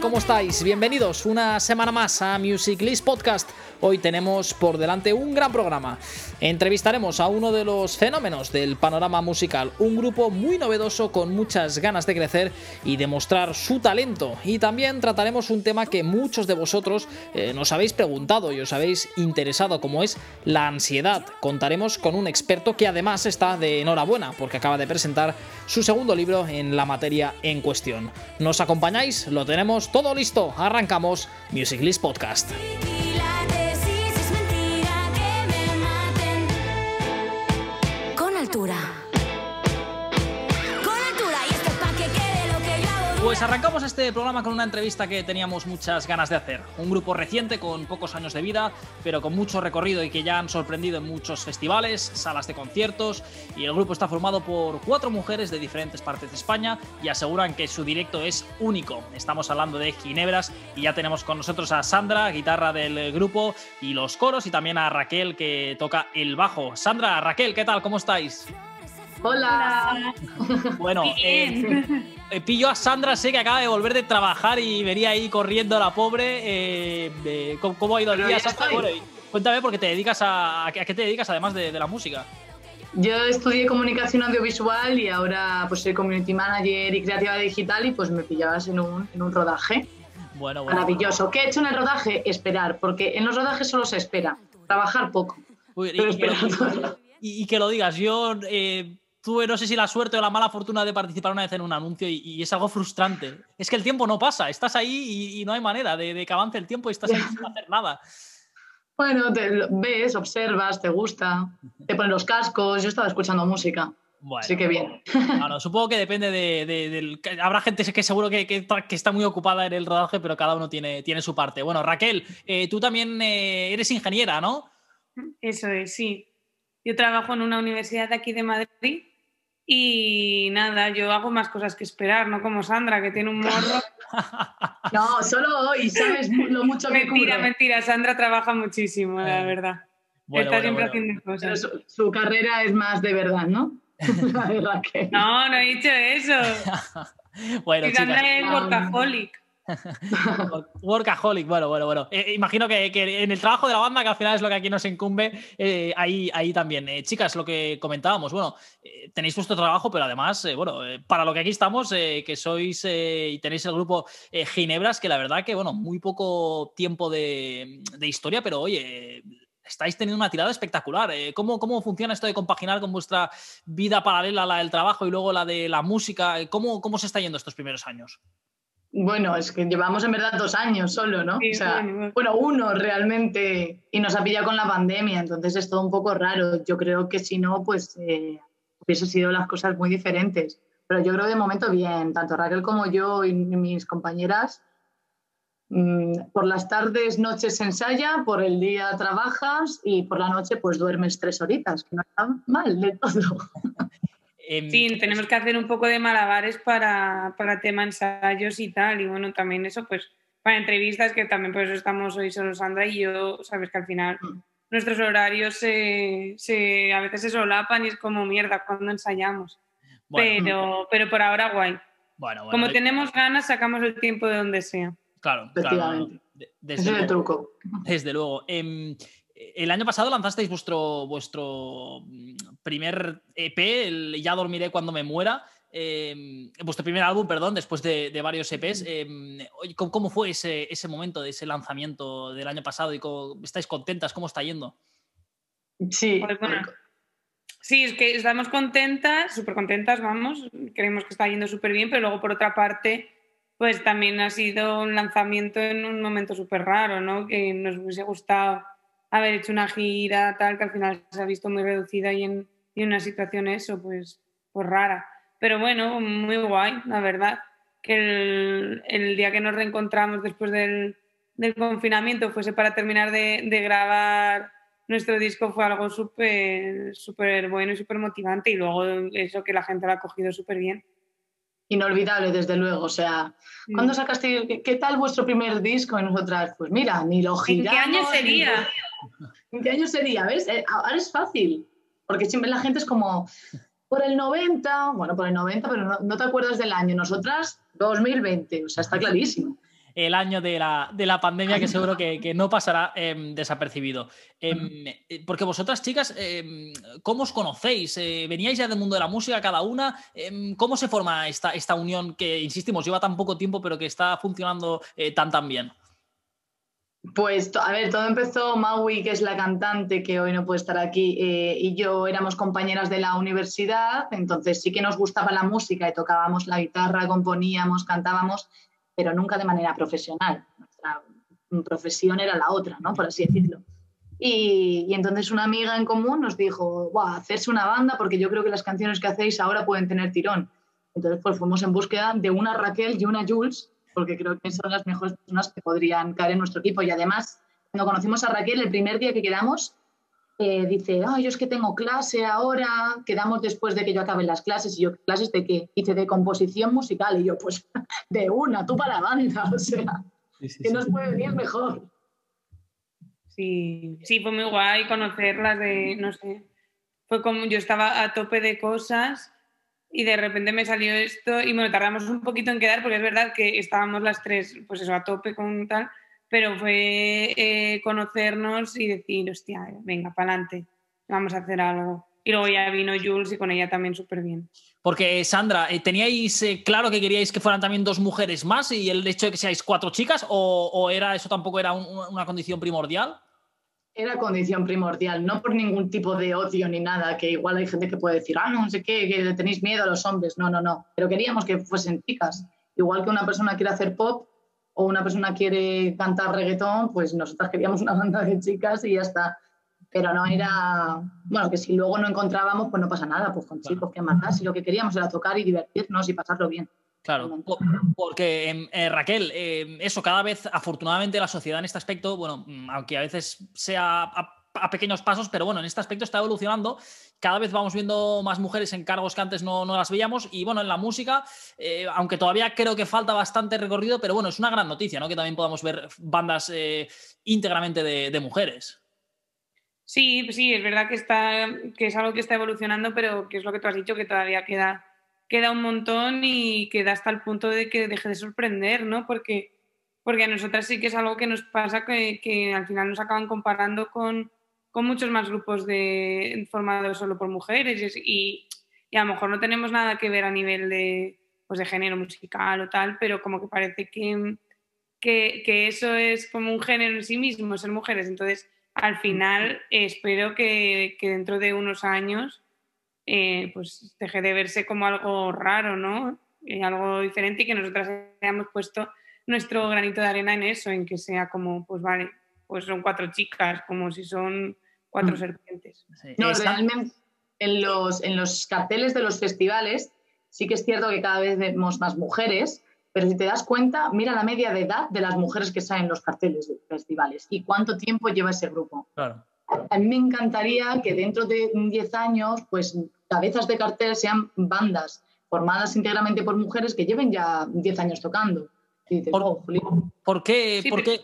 ¿Cómo estáis? Bienvenidos una semana más a Music List Podcast. Hoy tenemos por delante un gran programa. Entrevistaremos a uno de los fenómenos del panorama musical, un grupo muy novedoso con muchas ganas de crecer y demostrar su talento. Y también trataremos un tema que muchos de vosotros eh, nos habéis preguntado y os habéis interesado, como es la ansiedad. Contaremos con un experto que además está de enhorabuena porque acaba de presentar su segundo libro en la materia en cuestión. ¿Nos acompañáis? Lo tenemos todo listo. Arrancamos Music List Podcast. Pues arrancamos este programa con una entrevista que teníamos muchas ganas de hacer. Un grupo reciente con pocos años de vida, pero con mucho recorrido y que ya han sorprendido en muchos festivales, salas de conciertos. Y el grupo está formado por cuatro mujeres de diferentes partes de España y aseguran que su directo es único. Estamos hablando de Ginebras y ya tenemos con nosotros a Sandra, guitarra del grupo, y los coros, y también a Raquel que toca el bajo. Sandra, Raquel, ¿qué tal? ¿Cómo estáis? Hola. Bueno, eh, eh, pillo a Sandra, sé que acaba de volver de trabajar y venía ahí corriendo la pobre. Eh, ¿cómo, ha ido el día, Sandra? cuéntame, porque te dedicas a, a, qué te dedicas además de, la música. Yo estudié comunicación audiovisual y ahora pues soy community manager y creativa digital y pues me pillabas en un, en un rodaje. Bueno, bueno, Maravilloso. ¿Qué he hecho en el rodaje? Esperar, porque en los rodajes solo se espera, trabajar poco. y, y, que lo digas, yo eh, tuve no sé si la suerte o la mala fortuna de participar una vez en un anuncio y, es algo frustrante. Es que el tiempo no pasa, estás ahí y, no hay manera de, que avance el tiempo y estás ahí sin hacer nada. Bueno, te ves, observas, te gusta, te ponen los cascos, yo estaba escuchando música. Bueno, Así que bien. supongo que depende de, del... Habrá gente que seguro que, que, está muy ocupada en el rodaje, pero cada uno tiene, tiene su parte. Bueno, Raquel, eh, tú también eh, eres ingeniera, ¿no? Eso es, sí. Yo trabajo en una universidad de aquí de Madrid y nada, yo hago más cosas que esperar, no como Sandra, que tiene un morro. no, solo hoy, ¿sabes lo mucho que Mentira, mentira, Sandra trabaja muchísimo, la verdad. Está siempre haciendo cosas. su, carrera es más de verdad, ¿no? no, no he dicho eso. bueno, Sandra es workaholic. Workaholic, bueno, bueno, bueno. Eh, imagino que, en el trabajo de la banda, que al final es lo que aquí nos incumbe, eh, ahí, ahí también. Eh, chicas, lo que comentábamos, bueno, tenéis vuestro trabajo, pero además, bueno, para lo que aquí estamos, que sois y tenéis el grupo Ginebras, que la verdad que, bueno, muy poco tiempo de, historia, pero oye, estáis teniendo una tirada espectacular. ¿Cómo, ¿Cómo, funciona esto de compaginar con vuestra vida paralela, la del trabajo y luego la de la música? ¿Cómo, cómo se está yendo estos primeros años? Bueno, es que llevamos en verdad dos años solo, ¿no? o sea, bueno, uno realmente, y nos ha pillado con la pandemia, entonces es todo un poco raro. Yo creo que si no, pues eh, hubiese sido las cosas muy diferentes. Pero yo creo de momento bien, tanto Raquel como yo y mis compañeras, mm, por las tardes, noches ensaya, por el día trabajas y por la noche pues duermes tres horitas, que no está mal de todo. Em, sí, tenemos que hacer un poco de malabares para, para tema ensayos y tal. Y bueno, también eso, pues para entrevistas, que también por eso estamos hoy solo Sandra y yo, sabes que al final mm. nuestros horarios se, se, a veces se solapan y es como mierda cuando ensayamos. pero, pero por ahora guay. Bueno, como tenemos ganas, sacamos el tiempo de donde sea. Claro, claro. Desde, luego. truco. Desde luego. Em, el año pasado lanzasteis vuestro, vuestro mm, primer EP, el Ya dormiré cuando me muera. Em, vuestro primer álbum, perdón, después de, varios EPs. Em, ¿cómo, fue ese, ese, momento de ese lanzamiento del año pasado? y ¿Estáis contentas? ¿Cómo está yendo? Sí. Pues sí, es que estamos contentas, súper contentas, vamos. Creemos que está yendo súper bien, pero luego por otra parte, pues también ha sido un lanzamiento en un momento súper raro, ¿no? Que nos hubiese gustado haber hecho una gira, tal, que al final se ha visto muy reducida y en, una situación eso, pues, pues rara. Pero bueno, muy guay, la verdad. Que el, día que nos reencontramos después del, confinamiento fuese para terminar de, grabar nuestro disco fue algo súper súper bueno y súper motivante y luego eso que la gente lo ha cogido súper bien. Inolvidable, desde luego. O sea, ¿cuándo sacaste, qué tal vuestro primer disco? Y nosotras, pues mira, ni lo giramos. ¿En qué año sería? ¿En qué año sería? ¿Ves? Eh, ahora es fácil, porque siempre la gente es como, Por el 90, bueno, por el 90, pero no, te acuerdas del año. Nosotras, 2020, o sea, está clarísimo el año de la, de la pandemia que seguro que, no pasará em, desapercibido. Em, eh, porque vosotras, chicas, em, ¿cómo os conocéis? Eh, ¿Veníais ya del mundo de la música cada una? ¿Cómo se forma esta, esta unión que, insistimos, lleva tan poco tiempo pero que está funcionando tan tan bien? Pues, a ver, todo empezó, Maui, que es la cantante que hoy no puede estar aquí, y yo éramos compañeras de la universidad, entonces sí que nos gustaba la música y tocábamos la guitarra, componíamos, cantábamos, pero nunca de manera profesional. Nuestra profesión era la otra, ¿no? Por así decirlo. Y, entonces una amiga en común nos dijo, wow, hacerse una banda porque yo creo que las canciones que hacéis ahora pueden tener tirón. Entonces pues fuimos en búsqueda de una Raquel y una Jules, porque creo que son las mejores personas que podrían caer en nuestro equipo. Y además, cuando conocimos a Raquel, el primer día que quedamos, eh, dice, ay, yo es que tengo clase ahora, quedamos después de que yo acabe las clases, y yo, ¿clases de qué? Dice, de composición musical, y yo, pues, de una, tú para la banda, o sea, que nos puede venir mejor. Sí, sí, fue muy guay conocerlas de, no sé, fue como yo estaba a tope de cosas y de repente me salió esto y me tardamos un poquito en quedar porque es verdad que estábamos las tres, pues eso, a tope con tal, pero fue eh, conocernos y decir, hostia, venga, para adelante, vamos a hacer algo. Y luego ya vino Jules y con ella también súper bien. Porque, Sandra, eh, ¿teníais eh, claro que queríais que fueran también dos mujeres más y el hecho de que seáis cuatro chicas o, era eso tampoco era una condición primordial? Era condición primordial, no por ningún tipo de odio ni nada, que igual hay gente que puede decir, ah, no, no sé qué, que tenéis miedo a los hombres. No, no, no. Pero queríamos que fuesen chicas. Igual que una persona quiere hacer pop, o una persona quiere cantar reggaetón, pues nosotras queríamos una banda de chicas y ya está. Pero no era, bueno, que si luego no encontrábamos, pues no pasa nada, pues con chicos, que más Si lo que queríamos era tocar y divertirnos y pasarlo bien. Claro, porque em, eh, Raquel, em, eso cada vez, afortunadamente, la sociedad en este aspecto, bueno, mm, aunque a veces sea a pequeños pasos, pero bueno, en este aspecto está evolucionando. Cada vez vamos viendo más mujeres en cargos que antes no, las veíamos. Y bueno, en la música, eh, aunque todavía creo que falta bastante recorrido, pero bueno, es una gran noticia, ¿no? Que también podamos ver bandas eh, íntegramente de, mujeres. Sí, sí, es verdad que, está, que es algo que está evolucionando, pero que es lo que tú has dicho, que todavía queda, queda un montón y queda hasta el punto de que deje de sorprender, ¿no? Porque, porque a nosotras sí que es algo que nos pasa que, que al final nos acaban comparando con, con muchos más grupos de, formados solo por mujeres y, a lo mejor no tenemos nada que ver a nivel de, pues de género musical o tal, pero como que parece que, que, eso es como un género en sí mismo, ser mujeres. Entonces, al final, espero que, dentro de unos años eh, pues deje de verse como algo raro, ¿no? Eh, algo diferente y que nosotras hayamos puesto nuestro granito de arena en eso, en que sea como, pues vale, pues son cuatro chicas, como si son cuatro mm. serpientes. No, realmente en los, en los carteles de los festivales sí que es cierto que cada vez vemos más mujeres, pero si te das cuenta, mira la media de edad de las mujeres que salen en los carteles de festivales y cuánto tiempo lleva ese grupo. Claro. A mí me encantaría que dentro de 10 años, pues cabezas de cartel sean bandas formadas íntegramente por mujeres que lleven ya 10 años tocando. ¿Por, oh, ¿por, qué, ¿por qué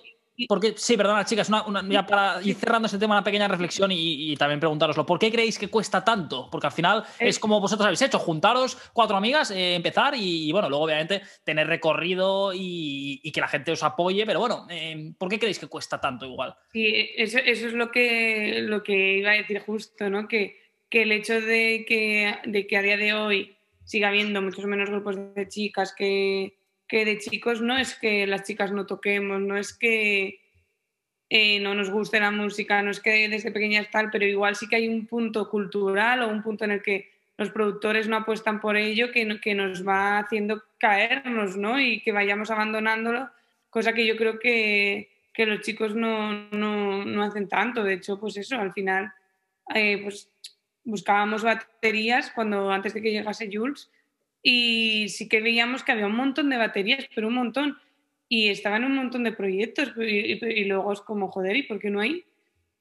porque, sí, perdona, chicas, ya para ir cerrando ese tema, una pequeña reflexión y, también preguntaroslo. ¿Por qué creéis que cuesta tanto? Porque al final eh. es como vosotros habéis hecho, juntaros cuatro amigas, eh, empezar y, bueno, luego obviamente tener recorrido y, que la gente os apoye, pero bueno, eh, ¿por qué creéis que cuesta tanto igual? Sí, eso, es lo que, lo que iba a decir justo, ¿no? Que, que el hecho de que, de que a día de hoy siga habiendo muchos menos grupos de chicas que que de chicos no es que las chicas no toquemos, no es que eh, no nos guste la música, no es que desde pequeñas tal, pero igual sí que hay un punto cultural o un punto en el que los productores no apuestan por ello que, que nos va haciendo caernos, ¿no? Y que vayamos abandonándolo, cosa que yo creo que, que los chicos no, no, no, hacen tanto. De hecho, pues eso, al final, eh, pues buscábamos baterías cuando antes de que llegase Jules y sí que veíamos que había un montón de baterías, pero un montón. Y estaban un montón de proyectos y, luego es como, joder, ¿y por qué no hay?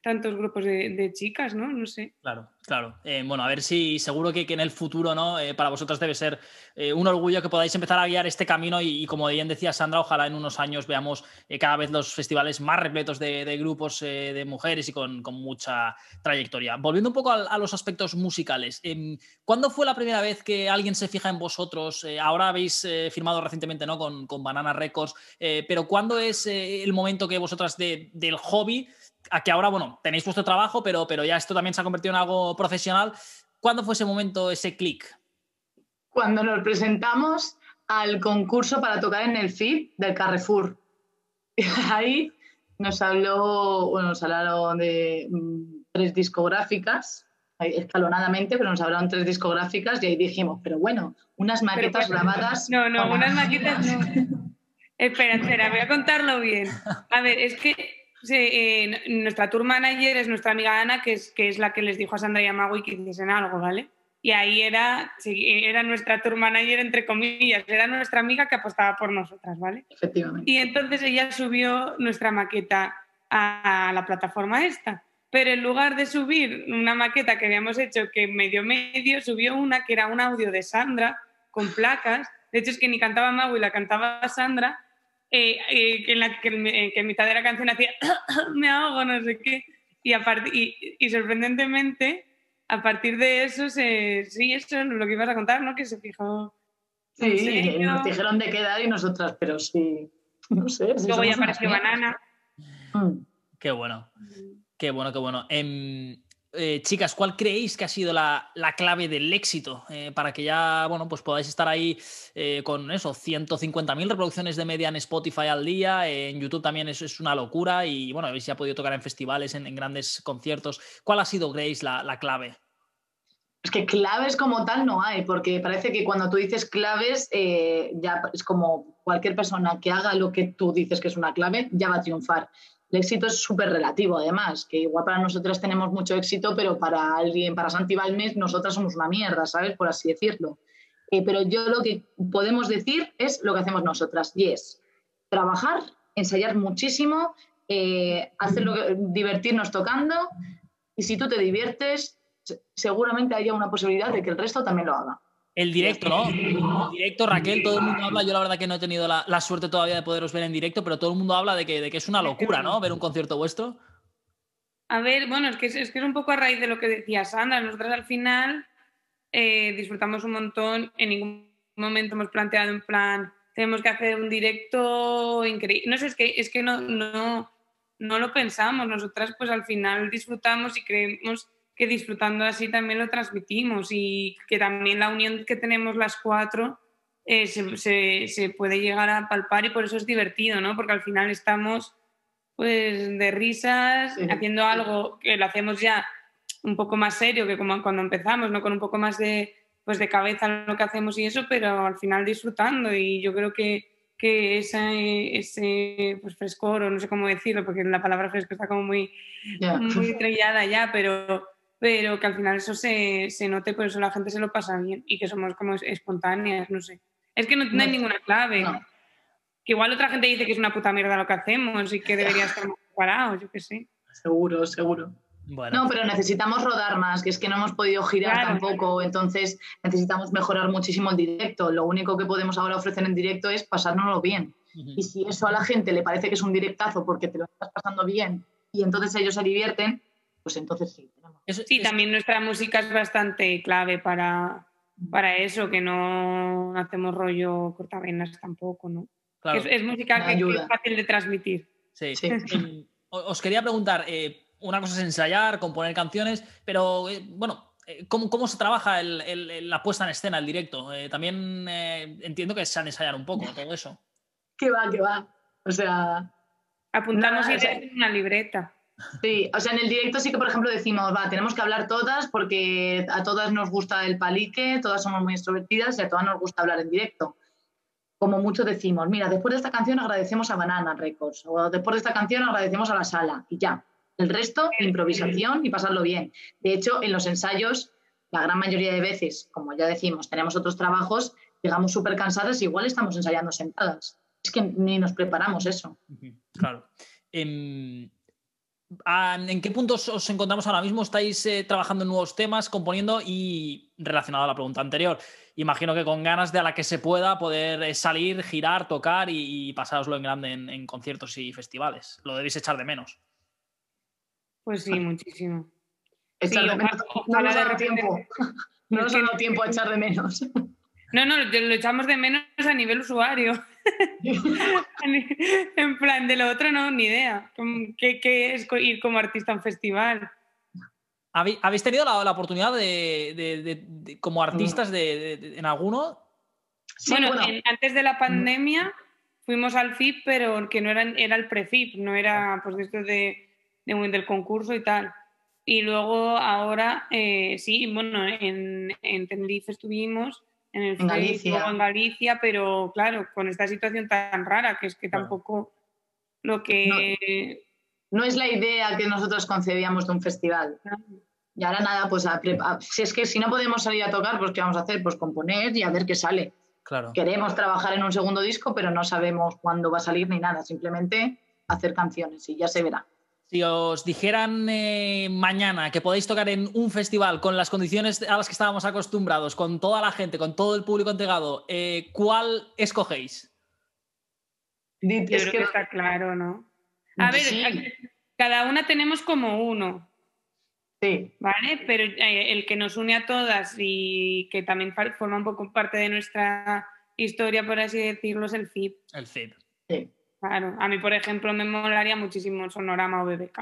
Tantos grupos de, chicas, ¿no? No sé. Claro, claro. Eh, bueno, a ver si seguro que, en el futuro, ¿no? Eh, para vosotras debe ser eh, un orgullo que podáis empezar a guiar este camino y, como bien decía Sandra, ojalá en unos años veamos cada vez los festivales más repletos de, grupos de mujeres y con, mucha trayectoria. Volviendo un poco a, los aspectos musicales, em, ¿cuándo fue la primera vez que alguien se fija en vosotros? ahora habéis firmado recientemente, ¿no? Con, con Banana Records, pero ¿cuándo es el momento que vosotras del hobby a que ahora, bueno, tenéis vuestro trabajo, pero, pero ya esto también se ha convertido en algo profesional. ¿Cuándo fue ese momento, ese clic? Cuando nos presentamos al concurso para tocar en el FIP del Carrefour. Ahí nos habló, bueno, nos hablaron de mm, tres discográficas, escalonadamente, pero nos hablaron tres discográficas y ahí dijimos, pero bueno, unas maquetas grabadas. No, no, unas maquetas no. espera, espera, voy a contarlo bien. A ver, es que eh, nuestra tour manager es nuestra amiga Ana, que es, que es la que les dijo a Sandra y a Magui que hiciesen algo, ¿vale? Y ahí era, era nuestra tour manager, entre comillas, era nuestra amiga que apostaba por nosotras, ¿vale? Efectivamente. Y entonces ella subió nuestra maqueta a la plataforma esta. Pero en lugar de subir una maqueta que habíamos hecho que medio medio, subió una que era un audio de Sandra con placas. De hecho, es que ni cantaba Magui, la cantaba Sandra eh, eh, en la que, en mitad de la canción hacía me ahogo, no sé qué. Y, y, y, sorprendentemente, a partir de eso, se, sí, eso es lo que ibas a contar, ¿no? Que se fijó. Sí, nos dijeron de quedar y nosotras, pero sí, no sé. Luego ya apareció Banana. Mm. Qué bueno. Qué bueno, qué bueno. Em, eh, chicas, ¿cuál creéis que ha sido la, clave del éxito eh, para que ya bueno, pues podáis estar ahí eh, con eso, 150.000 reproducciones de media en Spotify al día, en YouTube también es, es una locura y bueno, habéis ya podido tocar en festivales, en, grandes conciertos. ¿Cuál ha sido, creéis, la, clave? Es que claves como tal no hay, porque parece que cuando tú dices claves, ya es como cualquier persona que haga lo que tú dices que es una clave, ya va a triunfar el éxito es súper relativo, además, que igual para nosotras tenemos mucho éxito, pero para alguien, para Santi Balmes, nosotras somos una mierda, ¿sabes? Por así decirlo. Eh, pero yo lo que podemos decir es lo que hacemos nosotras, y es trabajar, ensayar muchísimo, eh, divertirnos tocando, y si tú te diviertes, seguramente haya una posibilidad de que el resto también lo haga. El directo, ¿no? El directo, Raquel, todo el mundo habla. Yo la verdad que no he tenido la, suerte todavía de poderos ver en directo, pero todo el mundo habla de que, es una locura, ¿no? Ver un concierto vuestro. A ver, bueno, es que es, que es un poco a raíz de lo que decía Sandra. Nosotras al final eh, disfrutamos un montón. En ningún momento hemos planteado en plan, tenemos que hacer un directo increíble. No sé, es que, es que no, no, no lo pensamos. Nosotras pues al final disfrutamos y creemos que disfrutando así también lo transmitimos y que también la unión que tenemos las cuatro eh, se, puede llegar a palpar y por eso es divertido, ¿no? Porque al final estamos pues de risas, haciendo algo que lo hacemos ya un poco más serio que como cuando empezamos, ¿no? Con un poco más de, pues de cabeza lo que hacemos y eso, pero al final disfrutando y yo creo que, que ese, ese pues frescor, o no sé cómo decirlo, porque la palabra fresco está como muy, muy estrellada ya, pero pero que al final eso se, se note, por eso la gente se lo pasa bien y que somos como espontáneas, no sé. Es que no, hay ninguna clave. Que igual otra gente dice que es una puta mierda lo que hacemos y que debería estar más preparados, yo qué sé. Seguro, seguro. No, pero necesitamos rodar más, que es que no hemos podido girar tampoco, entonces necesitamos mejorar muchísimo el directo. Lo único que podemos ahora ofrecer en directo es pasárnoslo bien. Y si eso a la gente le parece que es un directazo porque te lo estás pasando bien y entonces ellos se divierten, pues entonces sí. sí, también nuestra música es bastante clave para, para eso, que no hacemos rollo cortavenas tampoco, ¿no? Es, música que es fácil de transmitir. Sí, sí. Os quería preguntar, eh, una cosa es ensayar, componer canciones, pero eh, bueno, eh, ¿Cómo, se trabaja la puesta en escena, el directo? también entiendo que se han ensayar un poco todo eso. Que va, que va. O sea. Apuntamos en una libreta. Sí, o sea, en el directo sí que, por ejemplo, decimos, va, tenemos que hablar todas porque a todas nos gusta el palique, todas somos muy extrovertidas y a todas nos gusta hablar en directo. Como mucho decimos, mira, después de esta canción agradecemos a Banana Records o después de esta canción agradecemos a la sala y ya. El resto, improvisación y pasarlo bien. De hecho, en los ensayos, la gran mayoría de veces, como ya decimos, tenemos otros trabajos, llegamos súper cansadas y igual estamos ensayando sentadas. Es que ni nos preparamos eso. Claro. Em, ¿En qué puntos os encontramos ahora mismo? ¿Estáis eh, trabajando en nuevos temas, componiendo y relacionado a la pregunta anterior? Imagino que con ganas de a la que se pueda poder eh, salir, girar, tocar y, y en grande en, conciertos y festivales. Lo debéis echar de menos. Pues sí, muchísimo. Echar de menos. No nos ha tiempo. No nos ha dado tiempo a echar de menos. No, no, lo echamos de menos a nivel usuario. en plan, de lo otro no, ni idea. ¿Qué, es ir como artista a un festival? ¿Habéis tenido la, oportunidad de, como artistas de, en alguno? bueno, antes de la pandemia fuimos al FIP, pero que no era, era el pre-FIP, no era pues esto de, del concurso y tal. Y luego ahora, eh, sí, bueno, en, en Tenerife estuvimos en, Galicia. en Galicia, pero claro, con esta situación tan rara, que es que tampoco lo que... No, es la idea que nosotros concebíamos de un festival. Y ahora nada, pues si es que si no podemos salir a tocar, pues ¿qué vamos a hacer? Pues componer y a ver qué sale. Claro. Queremos trabajar en un segundo disco, pero no sabemos cuándo va a salir ni nada, simplemente hacer canciones y ya se verá. Si os dijeran eh, mañana que podéis tocar en un festival con las condiciones a las que estábamos acostumbrados, con toda la gente, con todo el público entregado, eh, ¿cuál escogéis? Yo creo que está claro, ¿no? A ver, cada una tenemos como uno. Sí. ¿Vale? Pero eh, el que nos une a todas y que también forma un poco parte de nuestra historia, por así decirlo, es el FIP. El FIP. Sí. Claro, a mí, por ejemplo, me molaría muchísimo Sonorama o BBK.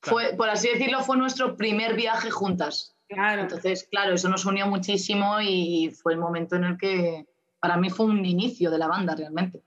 Fue, por así decirlo, fue nuestro primer viaje juntas. Claro. Entonces, claro, eso nos unió muchísimo y fue el momento en el que para mí fue un inicio de la banda realmente.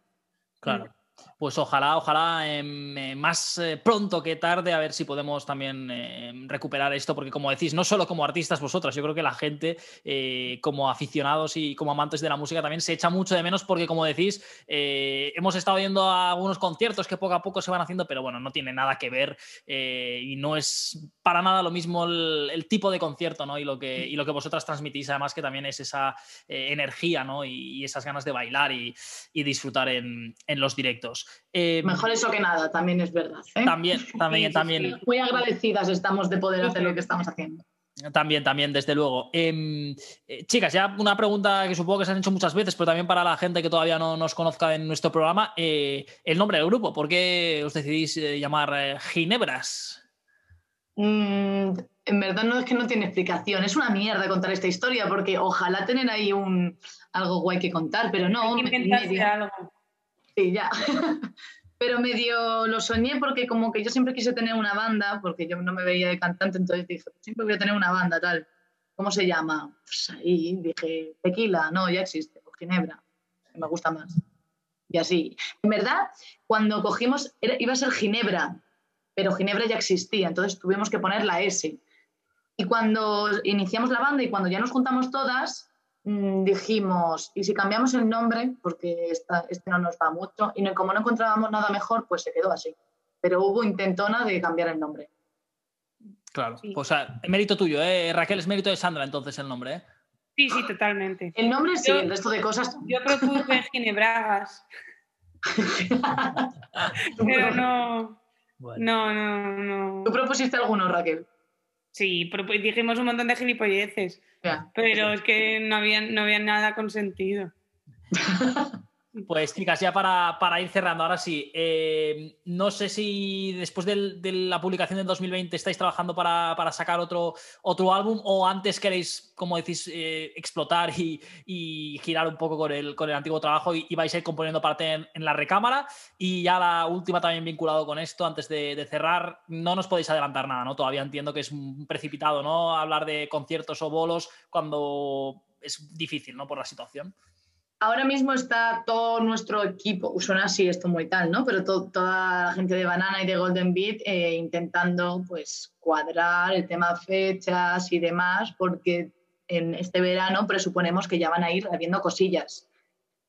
Claro pues ojalá, ojalá em, eh, más eh, pronto que tarde a ver si podemos también em, recuperar esto, porque como decís, no solo como artistas vosotras, yo creo que la gente eh, como aficionados y como amantes de la música también se echa mucho de menos porque como decís, hemos estado viendo algunos conciertos que poco a poco se van haciendo, pero bueno, no tiene nada que ver y no es para nada lo mismo el, tipo de concierto ¿no? y, lo que, y lo que vosotras transmitís, además que también es esa energía ¿no? y, esas ganas de bailar y, disfrutar en los directos. Eh, Mejor eso que nada, también es verdad. ¿eh? También, también, también. Muy agradecidas estamos de poder hacer lo que estamos haciendo. También, también, desde luego. Em, eh, chicas, ya una pregunta que supongo que se han hecho muchas veces, pero también para la gente que todavía no nos conozca en nuestro programa, el nombre del grupo, ¿por qué os decidís llamar Ginebras? Mm, en verdad no es que no tiene explicación, es una mierda contar esta historia, porque ojalá tener ahí un algo guay que contar, pero no. algo. Sí, ya. Pero medio lo soñé porque como que yo siempre quise tener una banda, porque yo no me veía de cantante, entonces dije, siempre voy a tener una banda, tal. ¿Cómo se llama? Pues ahí dije, tequila, no, ya existe, o ginebra, me gusta más. Y así. En verdad, cuando cogimos, iba a ser ginebra, pero ginebra ya existía, entonces tuvimos que poner la S. Y cuando iniciamos la banda y cuando ya nos juntamos todas, dijimos, ¿y si cambiamos el nombre? Porque este no nos va mucho. Y como no encontrábamos nada mejor, pues se quedó así. Pero hubo intentona de cambiar el nombre. Claro, o sea, mérito tuyo, ¿eh? Raquel, es mérito de Sandra entonces el nombre, ¿eh? Sí, sí, totalmente. El nombre sí, el resto de cosas. Yo propuse Ginebragas. Pero no. No, no, no. ¿Tú propusiste alguno, Raquel? Sí, dijimos un montón de gilipolleces. Pero es que no había, no había nada consentido. Pues chicas, ya para, ir cerrando, ahora sí, eh, no sé si después de la publicación del 2020 estáis trabajando para, sacar otro, otro álbum o antes queréis, como decís, eh, explotar y, girar un poco con el, con el antiguo trabajo y, vais a ir componiendo parte en, la recámara. Y ya la última también vinculado con esto, antes de, de, cerrar, no nos podéis adelantar nada, ¿no? Todavía entiendo que es precipitado, ¿no? Hablar de conciertos o bolos cuando es difícil, ¿no? Por la situación ahora mismo está todo nuestro equipo, suena así esto muy tal, ¿no? Pero toda la gente de Banana y de Golden Beat eh, intentando pues cuadrar el tema fechas y demás, porque en este verano presuponemos que ya van a ir habiendo cosillas.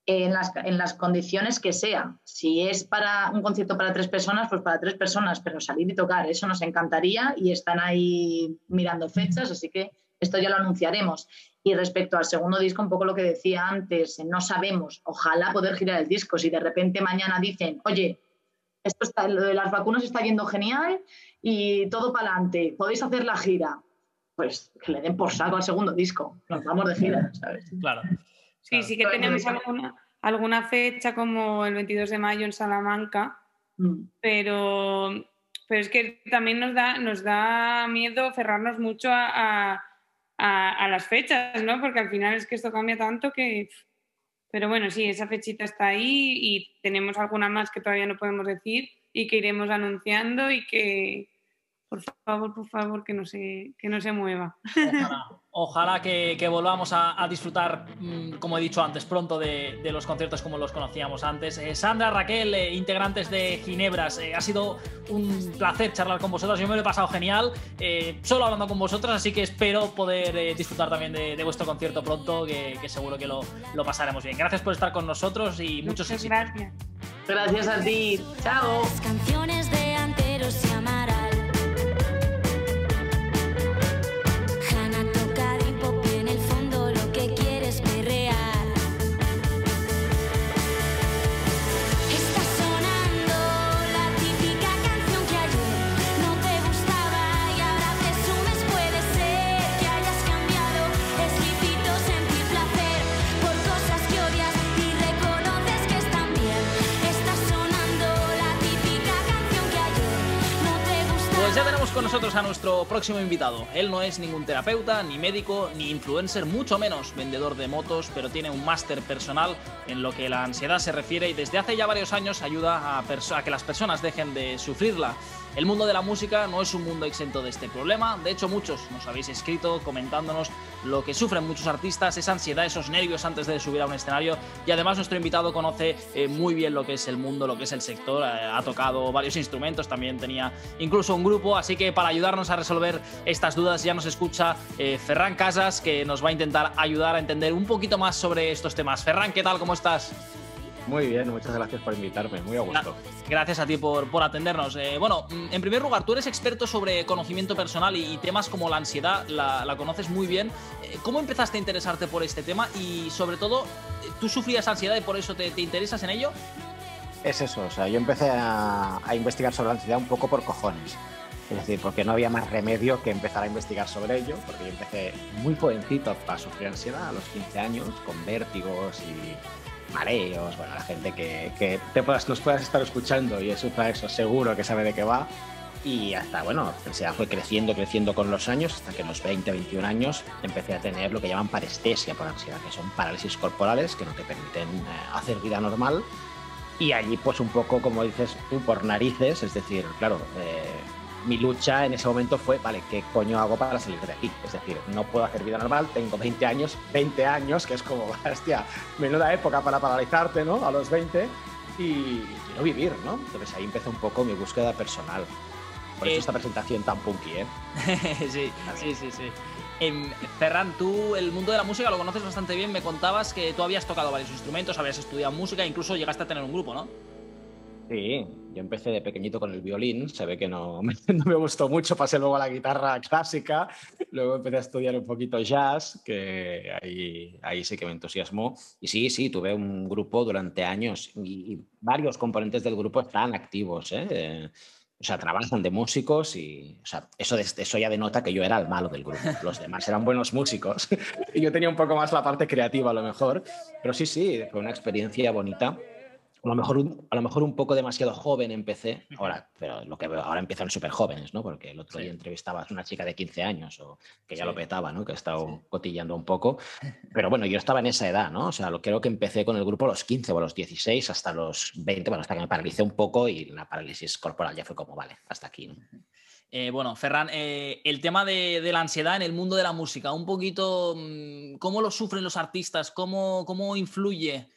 En las, en las condiciones que sea. Si es para un concierto para tres personas, pues para tres personas, pero salir y tocar, eso nos encantaría y están ahí mirando fechas, así que esto ya lo anunciaremos. Y respecto al segundo disco, un poco lo que decía antes, no sabemos, ojalá poder girar el disco. Si de repente mañana dicen, oye, esto está, lo de las vacunas está yendo genial y todo para adelante, podéis hacer la gira. Pues que le den por saco al segundo disco, nos vamos de gira, ¿sabes? Claro. Sí, sí que tenemos alguna, alguna fecha como el 22 de mayo en Salamanca, mm. pero, pero es que también nos da, nos da miedo cerrarnos mucho a, a, las fechas, ¿no? Porque al final es que esto cambia tanto que... Pero bueno, sí, esa fechita está ahí y tenemos alguna más que todavía no podemos decir y que iremos anunciando y que, por favor, por favor, que no se, que no se mueva. Ojalá, que, volvamos a, disfrutar, mm, como he dicho antes, pronto de, los conciertos como los conocíamos antes. Eh, Sandra, Raquel, eh, integrantes de Ginebras, eh, ha sido un placer charlar con vosotros. Yo me lo he pasado genial, solo hablando con vosotros, así que espero poder disfrutar también de, vuestro concierto pronto, que, seguro que lo, pasaremos bien. Gracias por estar con nosotros y muchos Muchas gracias. Gracias a ti. Chao. canciones de anteros y nuestro próximo invitado. Él no es ningún terapeuta, ni médico, ni influencer, mucho menos vendedor de motos, pero tiene un máster personal en lo que la ansiedad se refiere y desde hace ya varios años ayuda a, a que las personas dejen de sufrirla. El mundo de la música no es un mundo exento de este problema, de hecho muchos nos habéis escrito comentándonos lo que sufren muchos artistas, esa ansiedad, esos nervios antes de subir a un escenario y además nuestro invitado conoce eh, muy bien lo que es el mundo, lo que es el sector, eh, ha tocado varios instrumentos, también tenía incluso un grupo, así que para ayudarnos a resolver estas dudas ya nos escucha eh, Ferran Casas que nos va a intentar ayudar a entender un poquito más sobre estos temas. Ferran, ¿qué tal? ¿Cómo estás? Muy bien, muchas gracias por invitarme, muy a gusto. Gracias a ti por, por atendernos. Eh, bueno, mm, en primer lugar, tú eres experto sobre conocimiento personal y, temas como la ansiedad, la, conoces muy bien. Eh, ¿Cómo empezaste a interesarte por este tema y sobre todo, eh, tú sufrías ansiedad y por eso te, interesas en ello? Es eso, o sea, yo empecé a, a investigar sobre la ansiedad un poco por cojones. Es decir, porque no había más remedio que empezar a investigar sobre ello, porque yo empecé muy jovencito a sufrir ansiedad a los 15 años, con vértigos y mareos, bueno, la gente que, te puedas, nos puedas estar escuchando y eso, eso seguro que sabe de qué va. Y hasta, bueno, la fue creciendo, creciendo con los años, hasta que a los 20, 21 años empecé a tener lo que llaman parestesia por ansiedad, que son parálisis corporales que no te permiten eh, hacer vida normal. Y allí, pues un poco, como dices tú, por narices, es decir, claro, eh, mi lucha en ese momento fue, vale, ¿qué coño hago para salir de aquí? Es decir, no puedo hacer vida normal, tengo 20 años, 20 años, que es como, hostia, menuda época para paralizarte, ¿no? A los 20 y quiero vivir, ¿no? Entonces ahí empezó un poco mi búsqueda personal. Por eso eh, esta presentación tan punky, ¿eh? sí, sí, sí, sí. Eh, Ferran, tú el mundo de la música lo conoces bastante bien. Me contabas que tú habías tocado varios instrumentos, habías estudiado música, incluso llegaste a tener un grupo, ¿no? Sí, yo empecé de pequeñito con el violín, se ve que no, no, me gustó mucho, pasé luego a la guitarra clásica, luego empecé a estudiar un poquito jazz, que ahí, ahí sí que me entusiasmó. Y sí, sí, tuve un grupo durante años y, varios componentes del grupo están activos, ¿eh? o sea, trabajan de músicos y o sea, eso, eso ya denota que yo era el malo del grupo. Los demás eran buenos músicos y yo tenía un poco más la parte creativa a lo mejor. Pero sí, sí, fue una experiencia bonita a lo mejor un, a lo mejor un poco demasiado joven empecé, ahora, pero lo que veo, ahora empiezan súper jóvenes, ¿no? Porque el otro día entrevistaba a una chica de 15 años o que ya lo petaba, ¿no? Que he estado cotillando un poco. Pero bueno, yo estaba en esa edad, ¿no? O sea, lo, creo que empecé con el grupo a los 15 o a los 16 hasta los 20, bueno, hasta que me paralicé un poco y la parálisis corporal ya fue como, vale, hasta aquí, eh, bueno, Ferran, eh, el tema de, de, la ansiedad en el mundo de la música, un poquito, mm, ¿cómo lo sufren los artistas? ¿Cómo, cómo influye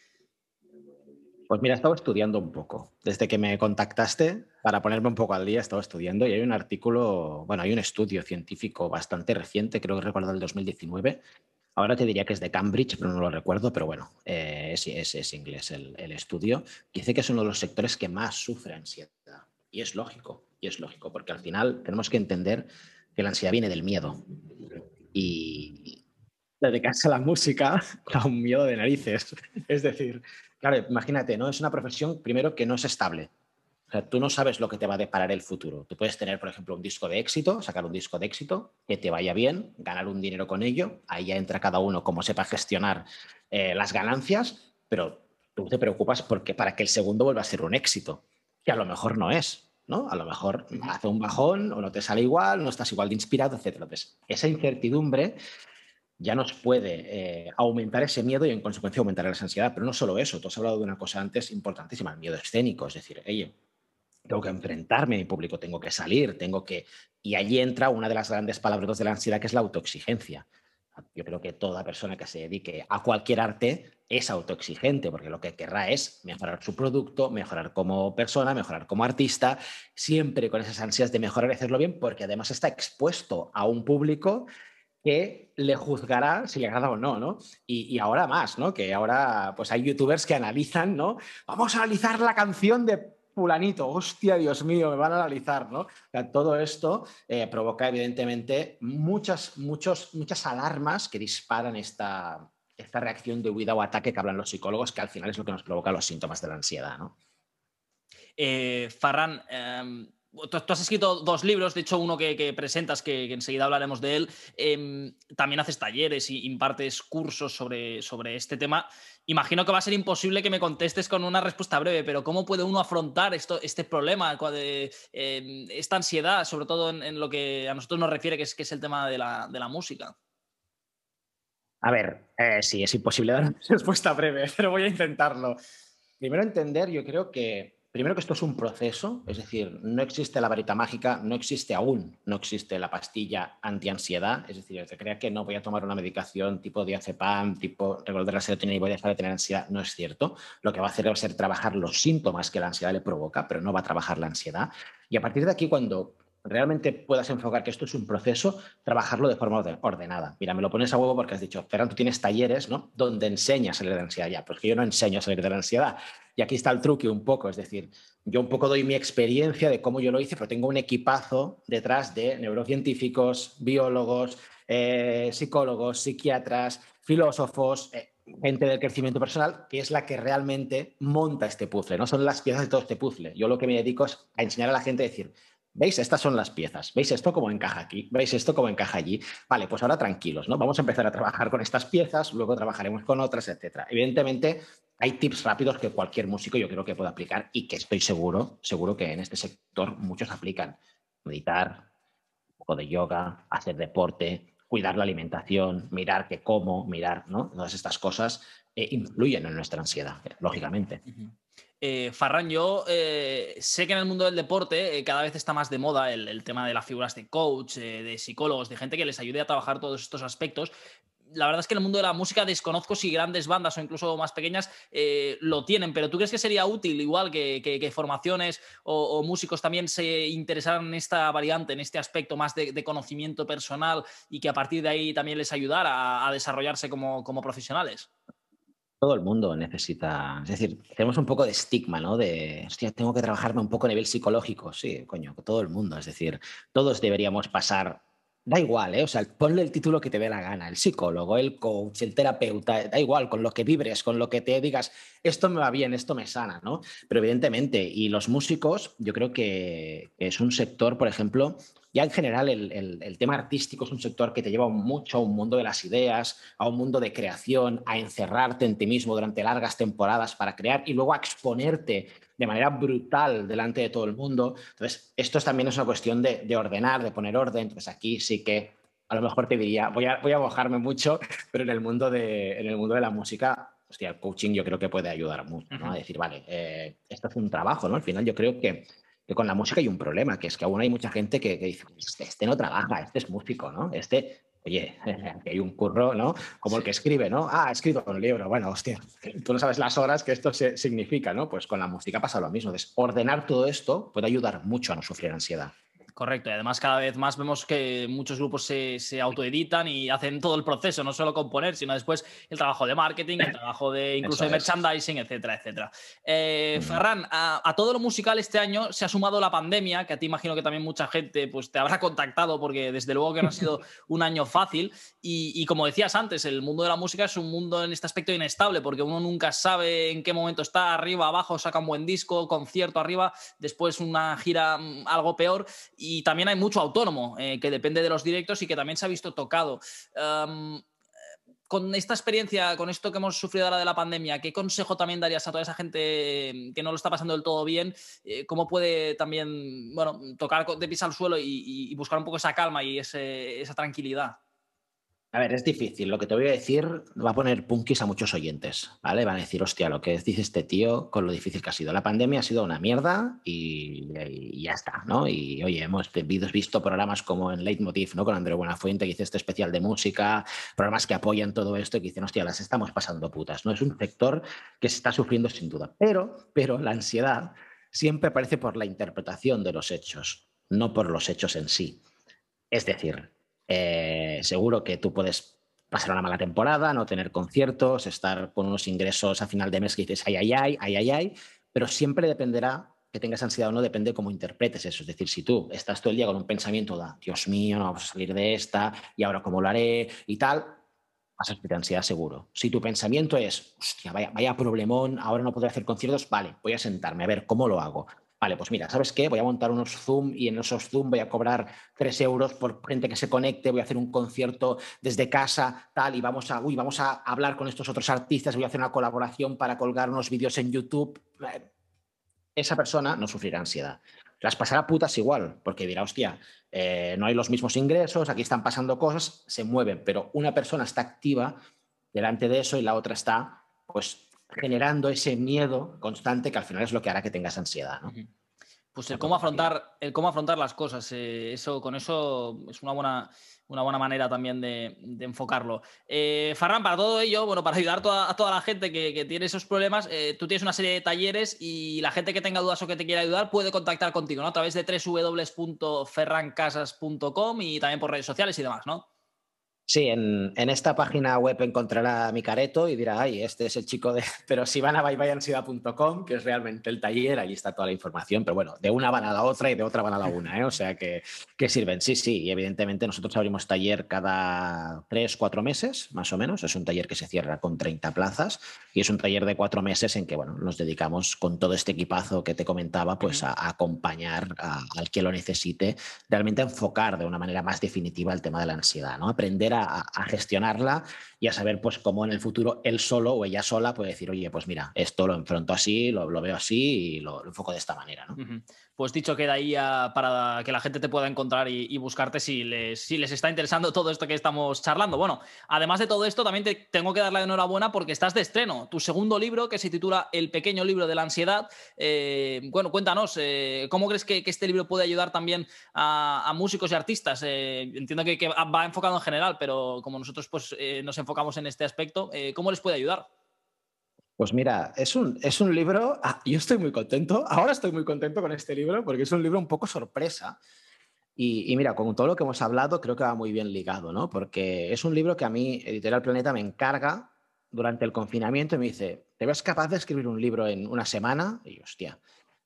pues mira, he estado estudiando un poco. Desde que me contactaste, para ponerme un poco al día, he estado estudiando y hay un artículo, bueno, hay un estudio científico bastante reciente, creo que recuerdo el 2019. Ahora te diría que es de Cambridge, pero no lo recuerdo, pero bueno, eh, es, es, inglés el, el, estudio. Dice que es uno de los sectores que más sufre ansiedad. Y es lógico, y es lógico, porque al final tenemos que entender que la ansiedad viene del miedo. Y dedicarse a la música da un miedo de narices. Es decir, Claro, imagínate, ¿no? Es una profesión, primero, que no es estable. O sea, tú no sabes lo que te va a deparar el futuro. Tú puedes tener, por ejemplo, un disco de éxito, sacar un disco de éxito, que te vaya bien, ganar un dinero con ello. Ahí ya entra cada uno como sepa gestionar eh, las ganancias, pero tú te preocupas porque para que el segundo vuelva a ser un éxito, que a lo mejor no es. ¿no? A lo mejor hace un bajón o no te sale igual, no estás igual de inspirado, etc. Entonces, esa incertidumbre ya nos puede eh, aumentar ese miedo y en consecuencia aumentar la ansiedad. Pero no solo eso, tú has hablado de una cosa antes importantísima, el miedo escénico, es decir, oye, tengo que enfrentarme a mi público, tengo que salir, tengo que... Y allí entra una de las grandes palabras de la ansiedad, que es la autoexigencia. Yo creo que toda persona que se dedique a cualquier arte es autoexigente, porque lo que querrá es mejorar su producto, mejorar como persona, mejorar como artista, siempre con esas ansias de mejorar y hacerlo bien, porque además está expuesto a un público que le juzgará si le agrada o no, ¿no? Y, ahora más, ¿no? Que ahora pues hay youtubers que analizan, ¿no? Vamos a analizar la canción de fulanito, hostia, Dios mío, me van a analizar, ¿no? todo esto eh, provoca evidentemente muchas, muchos, muchas alarmas que disparan esta, esta reacción de huida o ataque que hablan los psicólogos, que al final es lo que nos provoca los síntomas de la ansiedad, ¿no? Eh, Farran, em, Tú, has escrito dos libros, de hecho uno que, presentas, que, enseguida hablaremos de él. Em, también haces talleres y impartes cursos sobre, sobre este tema. Imagino que va a ser imposible que me contestes con una respuesta breve, pero ¿cómo puede uno afrontar esto, este problema, em, esta ansiedad, sobre todo en, lo que a nosotros nos refiere, que es, que es el tema de la, de la música? A ver, eh, sí, es imposible dar una respuesta breve, pero voy a intentarlo. Primero entender, yo creo que Primero que esto es un proceso, es decir, no existe la varita mágica, no existe aún, no existe la pastilla antiansiedad, es decir, se crea que no voy a tomar una medicación tipo diazepam, tipo regulador la serotonina y voy a dejar de tener ansiedad, no es cierto. Lo que va a hacer va a ser trabajar los síntomas que la ansiedad le provoca, pero no va a trabajar la ansiedad. Y a partir de aquí, cuando realmente puedas enfocar que esto es un proceso, trabajarlo de forma ordenada. Mira, me lo pones a huevo porque has dicho, Ferran, tú tienes talleres, ¿no? Donde enseñas a salir de la ansiedad. Ya, pues que yo no enseño a salir de la ansiedad. Y aquí está el truque un poco, es decir, yo un poco doy mi experiencia de cómo yo lo hice, pero tengo un equipazo detrás de neurocientíficos, biólogos, eh, psicólogos, psiquiatras, filósofos, eh, gente del crecimiento personal, que es la que realmente monta este puzzle, ¿no? Son las piezas de todo este puzzle. Yo lo que me dedico es a enseñar a la gente a decir, ¿Veis? Estas son las piezas. ¿Veis esto cómo encaja aquí? ¿Veis esto cómo encaja allí? Vale, pues ahora tranquilos, ¿no? Vamos a empezar a trabajar con estas piezas, luego trabajaremos con otras, etcétera. Evidentemente, hay tips rápidos que cualquier músico yo creo que puede aplicar y que estoy seguro, seguro que en este sector muchos aplican. Meditar, un poco de yoga, hacer deporte, cuidar la alimentación, mirar qué como, mirar, ¿no? Todas estas cosas eh, influyen en nuestra ansiedad, lógicamente. Eh, Farran, yo eh, sé que en el mundo del deporte eh, cada vez está más de moda el, tema de las figuras de coach, de psicólogos, de gente que les ayude a trabajar todos estos aspectos. La verdad es que en el mundo de la música desconozco si grandes bandas o incluso más pequeñas lo tienen, pero ¿tú crees que sería útil, igual que, formaciones o, músicos también se interesaran en esta variante, en este aspecto más de, conocimiento personal y que a partir de ahí también les ayudara a, desarrollarse como profesionales? Todo el mundo necesita, es decir, tenemos un poco de estigma, ¿no? De, hostia, tengo que trabajarme un poco a nivel psicológico. Sí, coño, todo el mundo. Es decir, todos deberíamos pasar Da igual, ¿eh? O sea, ponle el título que te dé la gana, el psicólogo, el coach, el terapeuta, da igual, con lo que vibres, con lo que te digas, esto me va bien, esto me sana, ¿no? Pero evidentemente, y los músicos, yo creo que es un sector, por ejemplo, ya en general el, tema artístico es un sector que te lleva mucho a un mundo de las ideas, a un mundo de creación, a encerrarte en ti mismo durante largas temporadas para crear y luego a exponerte de manera brutal delante de todo el mundo. Entonces, esto también es una cuestión de, ordenar, de poner orden. Entonces, aquí sí que a lo mejor te diría, voy a, voy a mojarme mucho, pero en el mundo de, en el mundo de la música, hostia, el coaching yo creo que puede ayudar mucho, ¿no? A decir, vale, eh, esto es un trabajo, ¿no? Al final yo creo que que con la música hay un problema, que es que aún hay mucha gente que, dice, este, este, no trabaja, este es músico, ¿no? Este, oye, hay un curro, ¿no? Como el que escribe, ¿no? Ah, ha escrito un libro, bueno, hostia, tú no sabes las horas que esto significa, ¿no? Pues con la música pasa lo mismo. ordenar todo esto puede ayudar mucho a no sufrir ansiedad. Correcto, y además cada vez más vemos que muchos grupos se, se, autoeditan y hacen todo el proceso, no solo componer, sino después el trabajo de marketing, el trabajo de incluso de merchandising, etcétera, etcétera. Eh, Ferran, a, todo lo musical este año se ha sumado la pandemia, que a ti imagino que también mucha gente pues, te habrá contactado porque desde luego que no ha sido un año fácil y, y, como decías antes, el mundo de la música es un mundo en este aspecto inestable porque uno nunca sabe en qué momento está, arriba, abajo, saca un buen disco, concierto arriba, después una gira mm, algo peor. Y también hay mucho autónomo, eh, que depende de los directos y que también se ha visto tocado. con esta experiencia, con esto que hemos sufrido ahora de la pandemia, ¿qué consejo también darías a toda esa gente que no lo está pasando del todo bien? Eh, ¿Cómo puede también, bueno, tocar de pisar al suelo y, buscar un poco esa calma y esa tranquilidad? A ver, es difícil. Lo que te voy a decir va a poner punkis a muchos oyentes, ¿vale? Van a decir, hostia, lo que dice este tío con lo difícil que ha sido. La pandemia ha sido una mierda y, ya está, ¿no? Y oye, hemos visto programas como en Leitmotiv, ¿no? Con Andrés Buenafuente, que hizo este especial de música, programas que apoyan todo esto y que dicen, hostia, las estamos pasando putas, ¿no? Es un sector que se está sufriendo sin duda. Pero, pero la ansiedad siempre aparece por la interpretación de los hechos, no por los hechos en sí. Es decir, eh, seguro que tú puedes pasar una mala temporada, no tener conciertos, estar con unos ingresos a final de mes que dices, ay, ay, ay, ay, ay, ay, pero siempre dependerá que tengas ansiedad o no, depende cómo interpretes eso. Es decir, si tú estás todo el día con un pensamiento de, Dios mío, no vamos a salir de esta, y ahora cómo lo haré y tal, vas a sentir ansiedad seguro. Si tu pensamiento es, hostia, vaya, vaya problemón, ahora no podré hacer conciertos, vale, voy a sentarme a ver cómo lo hago. Vale, pues mira, ¿sabes qué? Voy a montar unos Zoom y en esos Zoom voy a cobrar 3 euros por gente que se conecte, voy a hacer un concierto desde casa, tal, y vamos a, uy, vamos a hablar con estos otros artistas, voy a hacer una colaboración para colgar unos vídeos en YouTube. Esa persona no sufrirá ansiedad. Las pasará putas igual, porque dirá, hostia, eh, no hay los mismos ingresos, aquí están pasando cosas, se mueven, pero una persona está activa delante de eso y la otra está, pues, generando ese miedo constante que al final es lo que hará que tengas ansiedad. ¿no? Pues el cómo afrontar, el cómo afrontar las cosas, eh, eso, con eso es una buena, una buena manera también de, enfocarlo. Eh, Farran, para todo ello, bueno, para ayudar a toda la gente que, tiene esos problemas, eh, tú tienes una serie de talleres y la gente que tenga dudas o que te quiera ayudar puede contactar contigo, ¿no? A través de www.ferrancasas.com y también por redes sociales y demás, ¿no? Sí, en, esta página web encontrará mi careto y dirá, ay, este es el chico de... Pero si van a byebyeiansiedad.com, que es realmente el taller, allí está toda la información, pero bueno, de una van a la otra y de otra van a la una, ¿eh? o sea que, que sirven. Sí, sí, y evidentemente nosotros abrimos taller cada tres, cuatro meses, más o menos. Es un taller que se cierra con 30 plazas y es un taller de cuatro meses en que, bueno, nos dedicamos con todo este equipazo que te comentaba, pues a, acompañar al que lo necesite, realmente a enfocar de una manera más definitiva el tema de la ansiedad, ¿no? Aprender a a, gestionarla y a saber pues cómo en el futuro él solo o ella sola puede decir, oye, pues mira, esto lo enfrento así, lo, veo así y lo, enfoco de esta manera. ¿no? Pues dicho queda ahí para que la gente te pueda encontrar y, buscarte si les, está interesando todo esto que estamos charlando. Bueno, además de todo esto, también te tengo que dar la enhorabuena porque estás de estreno. Tu segundo libro, que se titula El pequeño libro de la ansiedad. Eh, bueno, cuéntanos, eh, ¿cómo crees que, este libro puede ayudar también a, músicos y artistas? Eh, entiendo que, que, va enfocado en general, pero como nosotros pues, nos enfocamos en este aspecto, ¿cómo les puede ayudar? Pues mira, es un, es un libro, ah, yo estoy muy contento, ahora estoy muy contento con este libro porque es un libro un poco sorpresa. Y, mira, con todo lo que hemos hablado, creo que va muy bien ligado, ¿no? Porque es un libro que a mí, Editorial Planeta, me encarga durante el confinamiento y me dice, ¿te ves capaz de escribir un libro en una semana? Y hostia,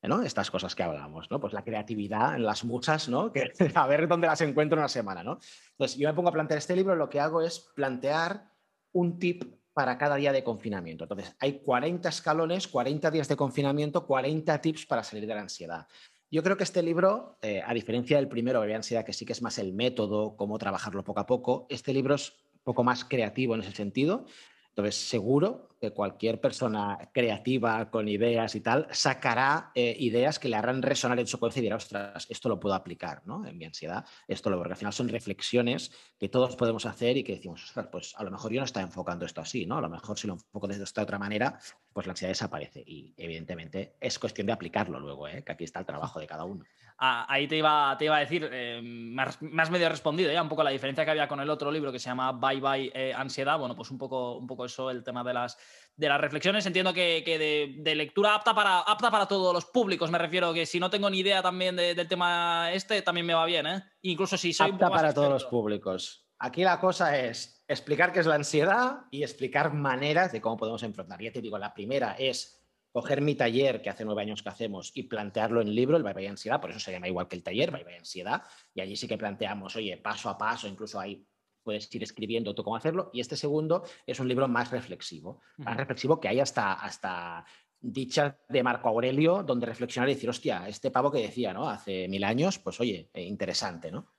¿no? Estas cosas que hablamos, ¿no? Pues la creatividad en las muchas, ¿no? Que, a ver dónde las encuentro en una semana, ¿no? Entonces, yo me pongo a plantear este libro, lo que hago es plantear un tip para cada día de confinamiento. Entonces, hay 40 escalones, 40 días de confinamiento, 40 tips para salir de la ansiedad. Yo creo que este libro, eh, a diferencia del primero, de ansiedad, que sí que es más el método, cómo trabajarlo poco a poco, este libro es un poco más creativo en ese sentido entonces, seguro que cualquier persona creativa con ideas y tal sacará eh, ideas que le harán resonar en su cabeza y dirá, ostras, esto lo puedo aplicar ¿no? en mi ansiedad. Esto lo, porque al final son reflexiones que todos podemos hacer y que decimos, ostras, pues a lo mejor yo no estaba enfocando esto así, ¿no? A lo mejor si lo enfoco de esta otra manera, pues la ansiedad desaparece. Y evidentemente es cuestión de aplicarlo luego, ¿eh? que aquí está el trabajo de cada uno. Ah, ahí te iba, te iba a decir, eh, me, has, medio respondido ya un poco la diferencia que había con el otro libro que se llama Bye Bye Ansiedad. Bueno, pues un poco, un poco eso, el tema de las, de las reflexiones. Entiendo que, de, lectura apta para, apta para todos los públicos. Me refiero que si no tengo ni idea también del tema este, también me va bien, ¿eh? Incluso si soy. Apta para todos los públicos. Aquí la cosa es explicar qué es la ansiedad y explicar maneras de cómo podemos enfrentar. Ya te digo, la primera es coger mi taller que hace nueve años que hacemos y plantearlo en libro, el Bye Bye Ansiedad, por eso se llama igual que el taller, Bye Bye Ansiedad, y allí sí que planteamos, oye, paso a paso, incluso ahí puedes ir escribiendo tú cómo hacerlo. Y este segundo es un libro más reflexivo, más reflexivo que hay hasta, hasta dichas de Marco Aurelio, donde reflexionar y decir, hostia, este pavo que decía, ¿no? Hace mil años, pues oye, eh, interesante, ¿no?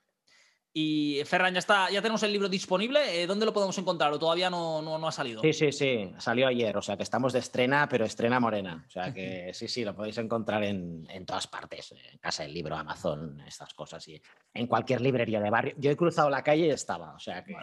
Y Ferran, ya está, ya tenemos el libro disponible. Eh, ¿Dónde lo podemos encontrar? ¿O todavía no, no, ha salido? Sí, sí, sí. Salió ayer. O sea que estamos de estrena, pero estrena morena. O sea que sí, sí, lo podéis encontrar en, en todas partes. En Casa del Libro, Amazon, estas cosas. Y en cualquier librería de barrio. Yo he cruzado la calle y estaba. O sea que.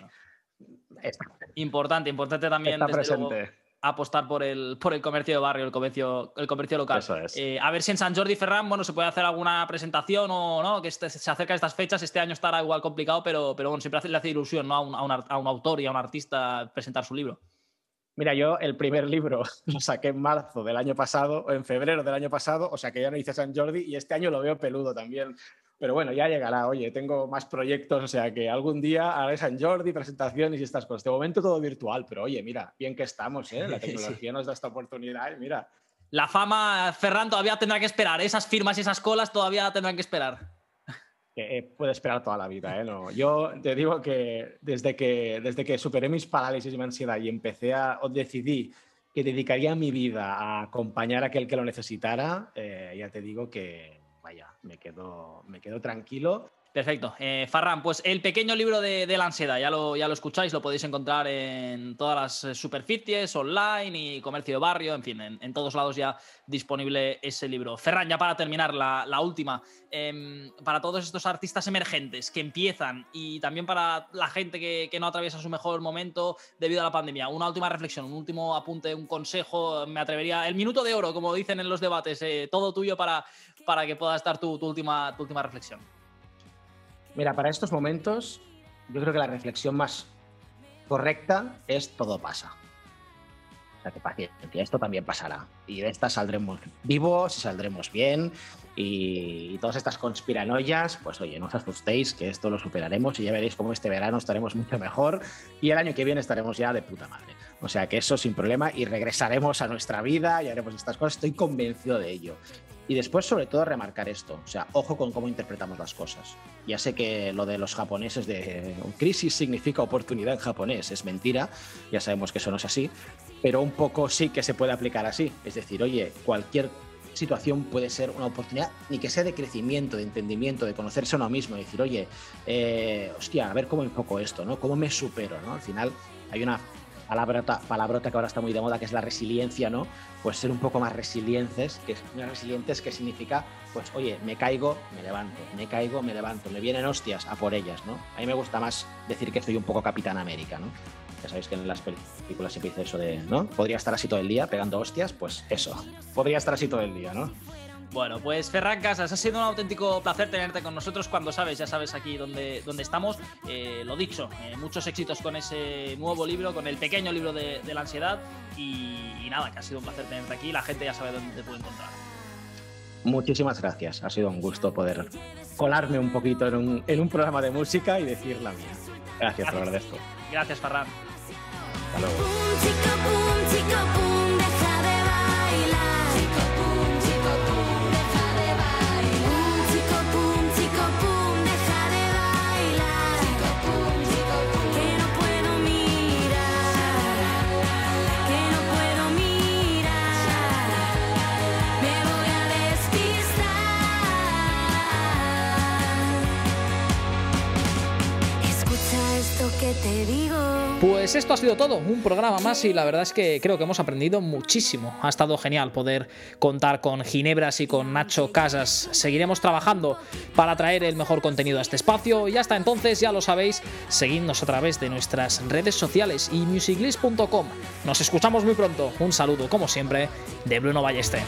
Importante, importante también. Está presente apostar por el, por el comercio de barrio, el comercio, el comercio local. Eh, a ver si en San Jordi Ferran, bueno, se puede hacer alguna presentación o no, que este, se acerca a estas fechas. Este año estará igual complicado, pero, pero bueno, siempre le hace ilusión ¿no? a, un, a, un, autor y a un artista presentar su libro. Mira, yo el primer libro lo saqué en marzo del año pasado, o en febrero del año pasado, o sea que ya no hice San Jordi y este año lo veo peludo también. Pero bueno, ya llegará. Oye, tengo más proyectos, o sea que algún día haré San Jordi, presentaciones y estas cosas. De momento todo virtual, pero oye, mira, bien que estamos, ¿eh? La tecnología nos da esta oportunidad mira. La fama, Ferran, todavía tendrá que esperar. Esas firmas y esas colas todavía tendrán que esperar. Eh, puede esperar toda la vida. ¿eh? No, yo te digo que desde, que desde que superé mis parálisis y mi ansiedad y empecé a, o decidí que dedicaría mi vida a acompañar a aquel que lo necesitara, eh, ya te digo que, me quedo, me quedo tranquilo Perfecto. Eh, Farran, pues el pequeño libro de, la ansiedad, ya lo, ya lo escucháis, lo podéis encontrar en todas las eh, superficies, online y comercio de barrio, en fin, en, todos lados ya disponible ese libro. Ferran, ya para terminar, la, última, em, para todos estos artistas emergentes que empiezan y también para la gente que, no atraviesa su mejor momento debido a la pandemia, una última reflexión, un último apunte, un consejo, me atrevería, el minuto de oro, como dicen en los debates, eh, todo tuyo para, para que puedas dar tu, última, tu última reflexión. Mira, para estos momentos, yo creo que la reflexión más correcta es todo pasa. O sea, que paciencia, esto también pasará. Y de esta saldremos vivos y saldremos bien. Y, todas estas conspiranoias, pues oye, no os asustéis, que esto lo superaremos y ya veréis cómo este verano estaremos mucho mejor y el año que viene estaremos ya de puta madre. O sea que eso sin problema y regresaremos a nuestra vida y haremos estas cosas, estoy convencido de ello. Y después, sobre todo, remarcar esto. O sea, ojo con cómo interpretamos las cosas. Ya sé que lo de los japoneses de crisis significa oportunidad en japonés es mentira, ya sabemos que eso no es así, pero un poco sí que se puede aplicar así. Es decir, oye, cualquier situación puede ser una oportunidad, ni que sea de crecimiento, de entendimiento, de conocerse a uno mismo, decir, oye, eh, hostia, a ver cómo enfoco esto, ¿no? ¿Cómo me supero, ¿no? Al final hay una palabrota, palabrota que ahora está muy de moda, que es la resiliencia, ¿no? Pues ser un poco más resilientes, que resilientes que significa, pues, oye, me caigo, me levanto, me caigo, me levanto, me vienen hostias a por ellas, ¿no? A mí me gusta más decir que soy un poco Capitán América, ¿no? Ya sabéis que en las películas siempre dice eso de, ¿no? Podría estar así todo el día pegando hostias, pues eso, podría estar así todo el día, ¿no? Bueno, pues Ferran Casas, ha sido un auténtico placer tenerte con nosotros. Cuando sabes, ya sabes aquí dónde, dónde estamos. Eh, lo dicho, eh, muchos éxitos con ese nuevo libro, con el pequeño libro de, la ansiedad. Y, nada, que ha sido un placer tenerte aquí. La gente ya sabe dónde te puede encontrar. Muchísimas gracias. Ha sido un gusto poder colarme un poquito en un, en un programa de música y decir la mía. Gracias, por hablar de esto. Gracias, Ferran. Hasta luego. Pues esto ha sido todo, un programa más y la verdad es que creo que hemos aprendido muchísimo. Ha estado genial poder contar con Ginebras y con Nacho Casas. Seguiremos trabajando para traer el mejor contenido a este espacio y hasta entonces ya lo sabéis, seguidnos a través de nuestras redes sociales y musiclist.com. Nos escuchamos muy pronto. Un saludo como siempre de Bruno Ballester.